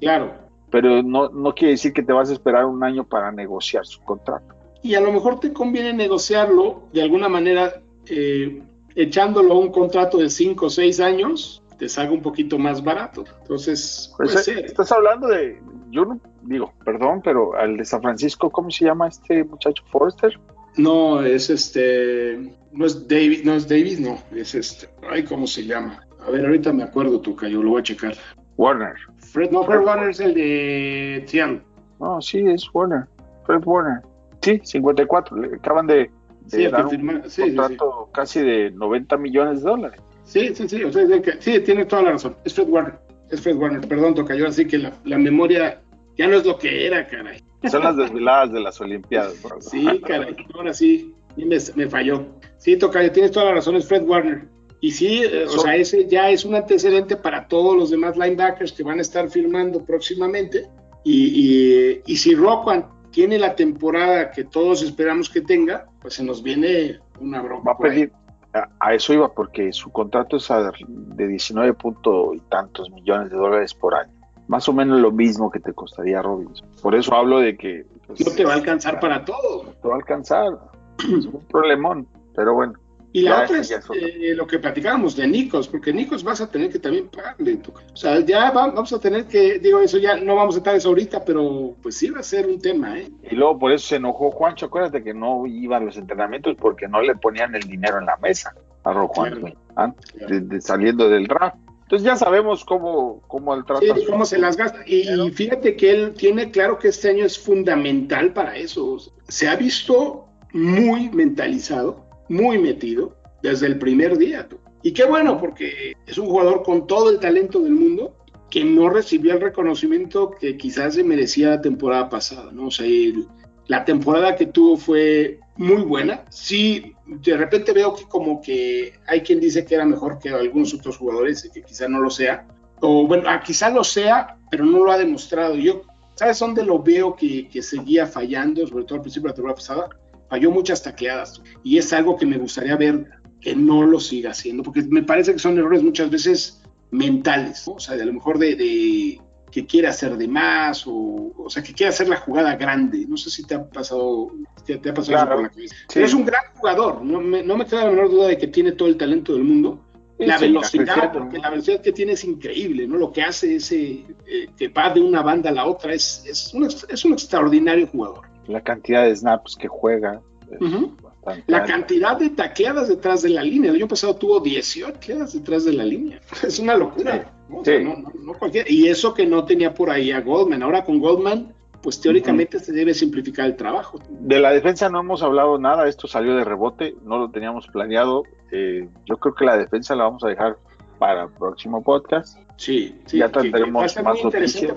claro. Pero no, no quiere decir que te vas a esperar un año para negociar su contrato. Y a lo mejor te conviene negociarlo de alguna manera eh, echándolo a un contrato de cinco o seis años te salga un poquito más barato. Entonces, pues, eh, estás hablando de, yo no digo, perdón, pero al de San Francisco, ¿cómo se llama este muchacho Forrester? No, es este, no es David, no es David, no, es este, ay, ¿cómo se llama? A ver, ahorita me acuerdo tú, yo lo voy a checar. Warner. Fred, no, Fred Warner es el de Seattle. No, sí, es Warner. Fred Warner. Sí, 54. Le acaban de, de dar un contrato casi de 90 millones de dólares. Sí, sí, sí, o sea, sí, tiene toda la razón. Es Fred Warner, es Fred Warner, perdón, toca yo, así que la, la, memoria ya no es lo que era, caray. Son las desveladas de las Olimpiadas, bro. Sí, caray, ahora sí, me, me falló. Sí, toca, tienes toda la razón, es Fred Warner. Y sí, eh, o sea, ese ya es un antecedente para todos los demás linebackers que van a estar firmando próximamente. Y, y, y si Rockwan tiene la temporada que todos esperamos que tenga, pues se nos viene una broma. Va a pedir, a, eso iba porque su contrato es de 19 punto y tantos millones de dólares por año. Más o menos lo mismo que te costaría Robinson. Por eso hablo de que... Pues, no te va a alcanzar para todo. te va a alcanzar. es un problemón, pero bueno. Y la Ya, otra es eh, lo que platicábamos de Nikos, porque Nikos vas a tener que también pagarle. O sea, ya va- vamos a tener que, digo, eso ya no vamos a estar eso ahorita, pero pues sí va a ser un tema, ¿eh? Y luego por eso se enojó Juancho. Acuérdate que no iba a los entrenamientos porque no le ponían el dinero en la mesa a Juancho Claro. antes Claro. de- de saliendo del draft. Entonces ya sabemos cómo, cómo el trata. Sí, cómo se las gasta. Y, y fíjate que él tiene claro que este año es fundamental para eso. Se ha visto muy mentalizado, muy metido desde el primer día. tú. Y qué bueno, porque es un jugador con todo el talento del mundo que no recibió el reconocimiento que quizás se merecía la temporada pasada, ¿no? O sea, el- la temporada que tuvo fue muy buena. Sí, de repente veo que como que hay quien dice que era mejor que algunos otros jugadores y que quizá no lo sea. O bueno, ah, quizá lo sea, pero no lo ha demostrado. Yo, ¿sabes dónde lo veo que, que seguía fallando, sobre todo al principio de la temporada pasada? Falló muchas tacleadas. Y es algo que me gustaría ver que no lo siga haciendo, porque me parece que son errores muchas veces mentales, ¿no? o sea, de a lo mejor de, de que quiere hacer de más, o, o sea, que quiere hacer la jugada grande. No sé si te ha pasado, te, te ha pasado Claro. eso por la cabeza. Sí. Pero es un gran jugador, no me, no me queda la menor duda de que tiene todo el talento del mundo. Sí, la sí, velocidad, porque la velocidad que tiene es increíble, ¿no? Lo que hace ese, eh, que va de una banda a la otra, es, es, un, es un extraordinario jugador. La cantidad de snaps que juega. es bastante La alta. cantidad de tacleadas detrás de la línea. El año pasado tuvo 18 tacleadas detrás de la línea. Es una locura. O sea, Sí. no- no- no cualquiera- Y eso que no tenía por ahí a Goldman. Ahora con Goldman, pues teóricamente se debe simplificar el trabajo. De la defensa no hemos hablado nada, esto salió de rebote, no lo teníamos planeado. Eh, yo creo que la defensa la vamos a dejar para el próximo podcast. Sí, sí. Ya que- que tendremos más noticias.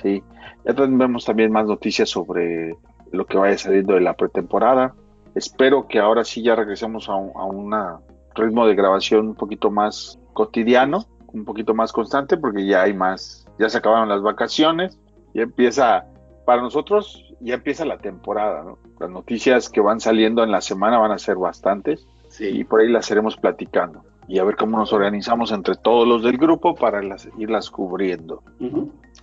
Sí, ya tendremos también más noticias sobre lo que vaya saliendo de la pretemporada. Espero que ahora sí ya regresemos a un a una ritmo de grabación un poquito más cotidiano, un poquito más constante, porque ya hay más, ya se acabaron las vacaciones, ya empieza, para nosotros ya empieza la temporada, ¿no? Las noticias que van saliendo en la semana van a ser bastantes y por ahí las iremos platicando y a ver cómo nos organizamos entre todos los del grupo para las, irlas cubriendo.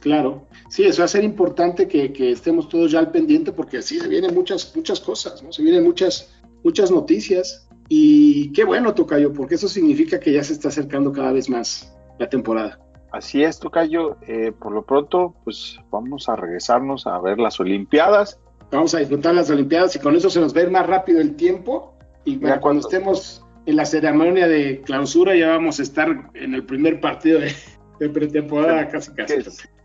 Claro, sí, eso va a ser importante que, que estemos todos ya al pendiente porque sí se vienen muchas, muchas cosas, ¿no? Se vienen muchas, muchas noticias y qué bueno, Tocayo, porque eso significa que ya se está acercando cada vez más la temporada. Así es, Tocayo. Eh, por lo pronto, pues vamos a regresarnos a ver las Olimpiadas. Vamos a disfrutar las Olimpiadas y con eso se nos ir más rápido el tiempo y cuando cuando- estemos en la ceremonia de clausura ya vamos a estar en el primer partido de, de pretemporada casi casi.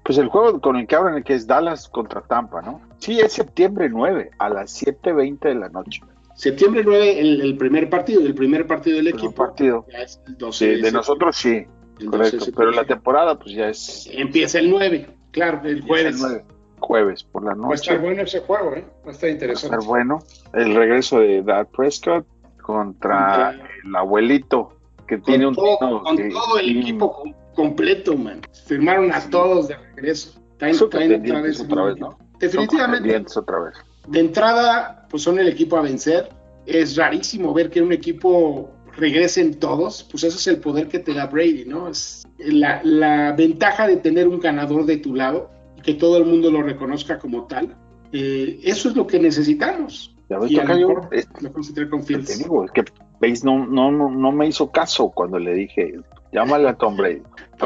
Pues el juego con el que abren, que es Dallas contra Tampa, ¿no? Sí, es septiembre 9 a las 7.20 de la noche. Septiembre 9, el, el primer partido, el primer partido del El equipo. partido. Ya es el 12 Sí, de nosotros sí, El 12 de correcto. Pero la temporada, pues ya es Empieza el 9, claro, el es jueves. el 9, jueves por la Va a noche. estar bueno ese juego, ¿eh? Va a estar Va a interesante. estar bueno. El regreso de Dak Prescott contra Contra- el abuelito que Con, tiene un todo, tino con que- todo el equipo com- completo, man. Firmaron a Sí. todos de regreso. Definitivamente. otra vez. De entrada, pues son el equipo a vencer. Es rarísimo ver que un equipo regresen todos. Pues eso es el poder que te da Brady, ¿no? Es la, la ventaja de tener un ganador de tu lado y que todo el mundo lo reconozca como tal. Eh, eso es lo que necesitamos. Ya ves, Y a lo Tocayo, mejor es- lo te digo, es que Bates no, no, no, no me hizo caso cuando le dije, llámale a Tom Brady.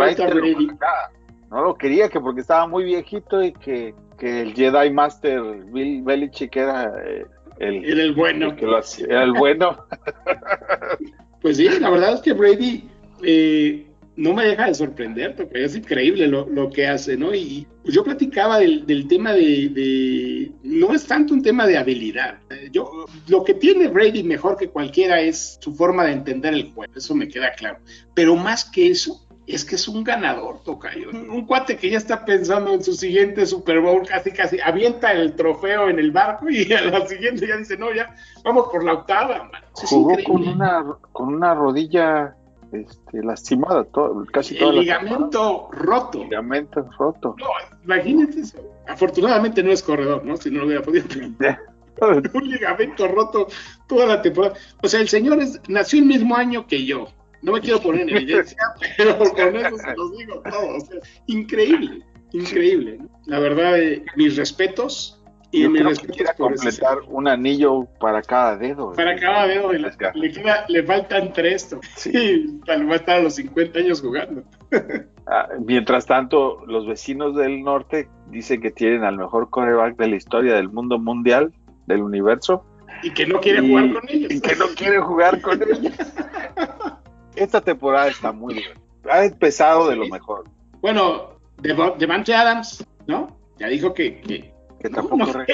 No lo quería que porque estaba muy viejito y que, que el Jedi Master Bill Belichick era eh, el, Era el bueno. el que lo hacía- era el bueno. Pues sí, la verdad es que Brady eh, no me deja de sorprender, porque es increíble lo, lo que hace, ¿no? Y yo platicaba del, del tema de, de- No es tanto un tema de habilidad. Yo, lo que tiene Brady mejor que cualquiera es su forma de entender el juego, eso me queda claro. Pero más que eso, es que es un ganador, Tocayo. Un, un cuate que ya está pensando en su siguiente Super Bowl, casi, casi avienta el trofeo en el barco y a la siguiente ya dice, no, ya vamos por la octava, man. Jugó con una, con una rodilla este, lastimada, todo, casi toda el ligamento roto. ligamento roto. No, imagínate eso. Afortunadamente no es corredor, ¿no? Si no lo hubiera podido tener. Un ligamento roto toda la temporada. O sea, el señor es, nació el mismo año que yo. No me quiero poner en evidencia, pero con eso se los digo todo. O sea, increíble, increíble. La verdad, eh, mis respetos. Y Yo me creo que quiera completar un anillo para cada dedo. Para cada dedo Edgar. le, queda- le faltan tres. ¿no? Sí. Y tal vez va a estar a los 50 años jugando. Ah, mientras tanto, los vecinos del norte dicen que tienen al mejor coreback de la historia del mundo mundial, del universo, Y que no quiere Y- jugar con ellos. y que no quieren jugar con ellos. Esta temporada está muy divertida. Ha empezado de lo mejor, Bueno, Devante Adams, ¿no? Ya dijo que, que que no, tampoco no no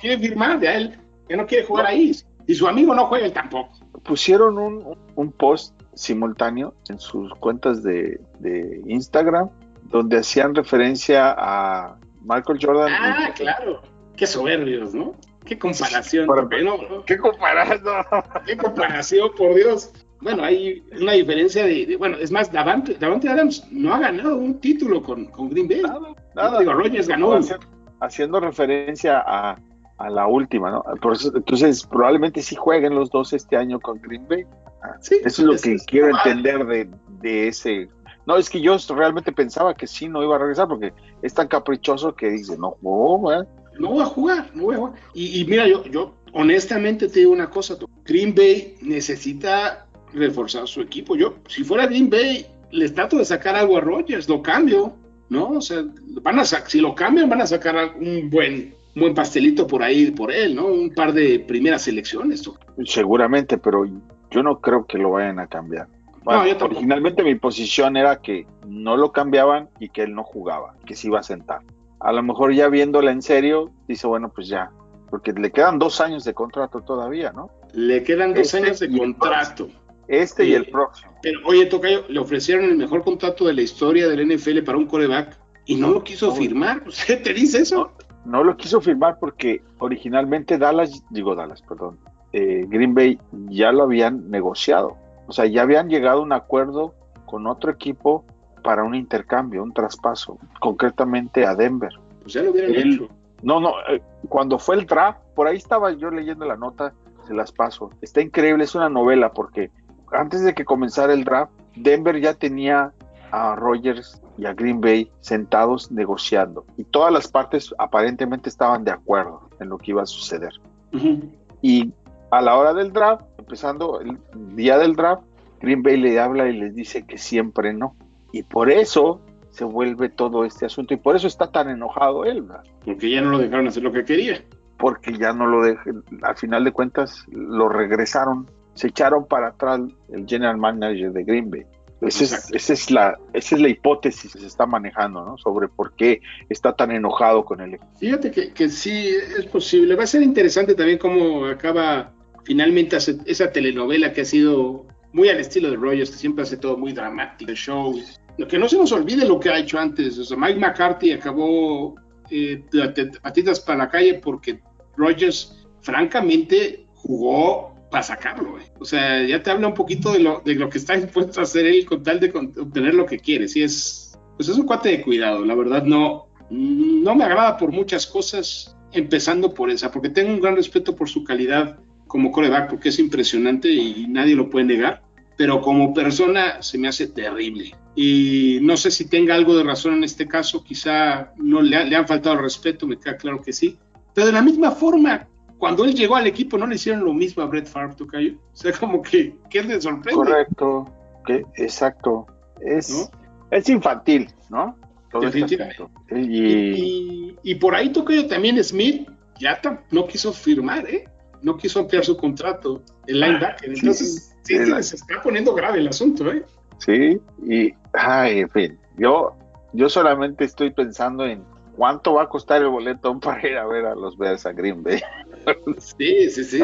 quiere firmar, ya él que no quiere jugar ahí. Y su amigo no juega, él tampoco. Pusieron un, un post simultáneo en sus cuentas de, de Instagram donde hacían referencia a Michael Jordan. Ah, y- claro. Qué soberbios, ¿no? Qué comparación. Para- no, no, ¿Qué comparando? qué comparación, por Dios. Bueno, hay una diferencia de, de- bueno, es más, Davante, Davante Adams no ha ganado un título con, con Green Bay. Nada, nada. Digo, Rogers ganó. Haciendo- Haciendo referencia a, a la última, ¿no? Por eso, entonces, probablemente sí jueguen los dos este año con Green Bay. Sí, Eso es lo que es quiero entender de, de ese. No, es que yo realmente pensaba que sí no iba a regresar porque es tan caprichoso que dice, no no voy a jugar, no voy a jugar. Y, y mira, yo, yo honestamente te digo una cosa. Green Bay necesita reforzar su equipo. Yo, si fuera Green Bay, les trato de sacar algo a Rogers, lo cambio, ¿no? O sea, van a si lo cambian, van a sacar un buen, un buen pastelito por ahí, por él, ¿no? Un par de primeras selecciones. tú. Seguramente, pero yo no creo que lo vayan a cambiar. Bueno, yo tampoco. originalmente mi posición era que no lo cambiaban y que él no jugaba, que se iba a sentar. A lo mejor ya viéndola en serio, dice, bueno, pues ya, porque le quedan dos años de contrato todavía, ¿no? Le quedan dos Este años de contrato. Este y el próximo. Pero, oye, Tocayo, le ofrecieron el mejor contrato de la historia del NFL para un coreback y no lo quiso firmar. ¿Usted te dice eso? No lo quiso firmar porque originalmente Dallas, digo Dallas, perdón, eh, Green Bay ya lo habían negociado. O sea, ya habían llegado a un acuerdo con otro equipo para un intercambio, un traspaso, concretamente a Denver. Pues ya lo hubieran Él- hecho. No, no, eh, cuando fue el draft, por ahí estaba yo leyendo la nota, se las paso. Está increíble, es una novela porque antes de que comenzara el draft, Denver ya tenía a Rogers y a Green Bay sentados negociando y todas las partes aparentemente estaban de acuerdo en lo que iba a suceder. Y a la hora del draft, empezando el día del draft, Green Bay le habla y les dice que siempre no. Y por eso se vuelve todo este asunto y por eso está tan enojado él, ¿verdad? Porque ya no lo dejaron hacer lo que quería. porque ya no lo dejen, al final de cuentas lo regresaron, se echaron para atrás el general manager de Green Bay. Esa es, esa es la, esa es la hipótesis que se está manejando, ¿no? Sobre por qué está tan enojado con el equipo. Fíjate que, que sí es posible. Va a ser interesante también cómo acaba finalmente hace- esa telenovela que ha sido muy al estilo de Rogers, que siempre hace todo muy dramático, el show. Lo que no se nos olvide lo que ha hecho antes. O sea, Mike McCarthy acabó eh, patitas para la calle porque Rogers, francamente, jugó para sacarlo. O sea, ya te habla un poquito de lo, que está dispuesto a hacer él con tal de obtener lo que quiere. Sí, es, pues es un cuate de cuidado. La verdad, no, no me agrada por muchas cosas, empezando por esa, porque tengo un gran respeto por su calidad como coreback, porque es impresionante y nadie lo puede negar, pero como persona se me hace terrible. Y no sé si tenga algo de razón en este caso, quizá no le, le han faltado respeto, me queda claro que sí, pero de la misma forma, cuando él llegó al equipo no le hicieron lo mismo a Brett Favre, Tocayo. O sea, como que, que le sorprende. Correcto, que, exacto. Es, ¿No? es infantil, ¿no? Todo este Definitivamente. Y, Y, y por ahí Tocayo también Smith ya no quiso firmar, ¿eh? No quiso ampliar su contrato, el linebacker. Sí, Entonces, sí, el- se está poniendo grave el asunto, ¿eh? sí, y, ay, en fin, yo, yo solamente estoy pensando en cuánto va a costar el boleto para ir a ver a los Bears a Green Bay. Sí, sí, sí.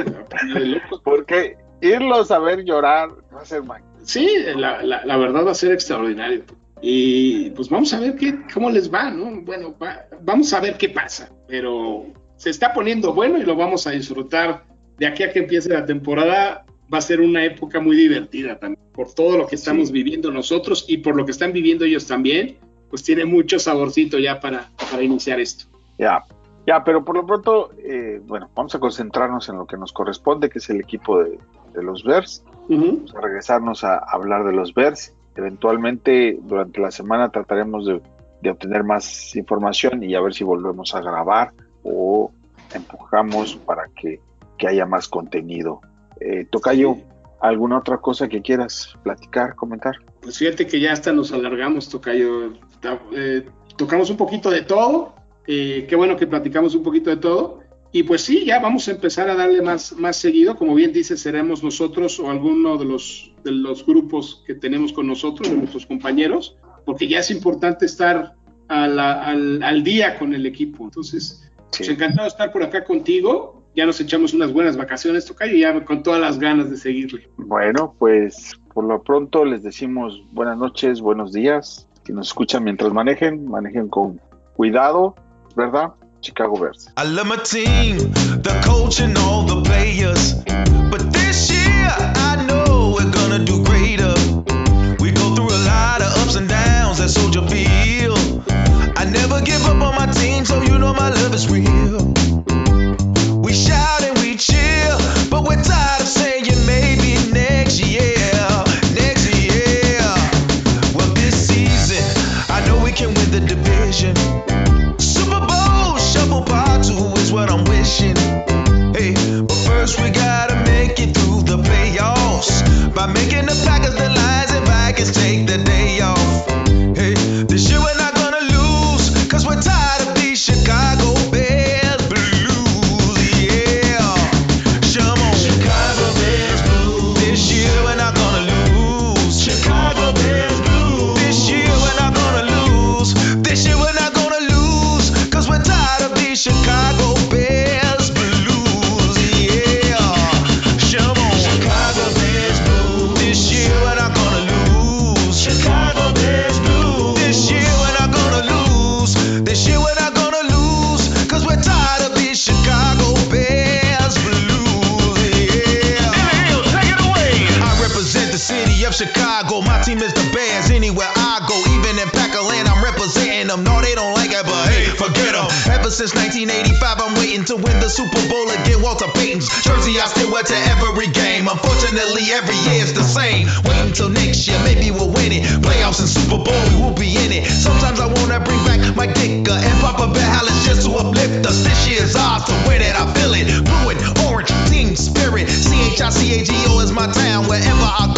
Porque irlos a ver llorar va a ser mag- Sí, la, la- la verdad va a ser extraordinario. Y pues vamos a ver qué, cómo les va, ¿no? Bueno, va- vamos a ver qué pasa. Pero se está poniendo bueno y lo vamos a disfrutar de aquí a que empiece la temporada. Va a ser una época muy divertida también, por todo lo que estamos Sí. viviendo nosotros y por lo que están viviendo ellos también. Pues tiene mucho saborcito ya para, para iniciar esto. Ya, ya, pero por lo pronto, eh, bueno, vamos a concentrarnos en lo que nos corresponde, que es el equipo de, de los Bears. Vamos a regresarnos a hablar de los Bears. Eventualmente, durante la semana trataremos de, de obtener más información y a ver si volvemos a grabar o empujamos para que, que haya más contenido. Eh, Tocayo, ¿alguna otra cosa que quieras platicar, comentar? Pues fíjate que ya hasta nos alargamos, Tocayo. Eh, tocamos un poquito de todo. Eh, qué bueno que platicamos un poquito de todo. Y pues sí, ya vamos a empezar a darle más, más seguido. Como bien dice, seremos nosotros o alguno de los, de los grupos que tenemos con nosotros, de nuestros compañeros, porque ya es importante estar al, al, día con el equipo. Entonces, pues encantado de estar por acá contigo. Ya nos echamos unas buenas vacaciones, Tocayo, ya con todas las ganas de seguirle. Bueno, pues por lo pronto les decimos buenas noches, buenos días. Que nos escuchan mientras manejen, manejen con cuidado, ¿verdad? Chicago Bears. I love my team, the coach and all the players. But this year I know we're gonna do greater. We go through a lot of ups and downs that soldier feel. Uplift us. This year's ours to win it. I feel it. Blue and orange team spirit. C H I C A G O is my town. Wherever I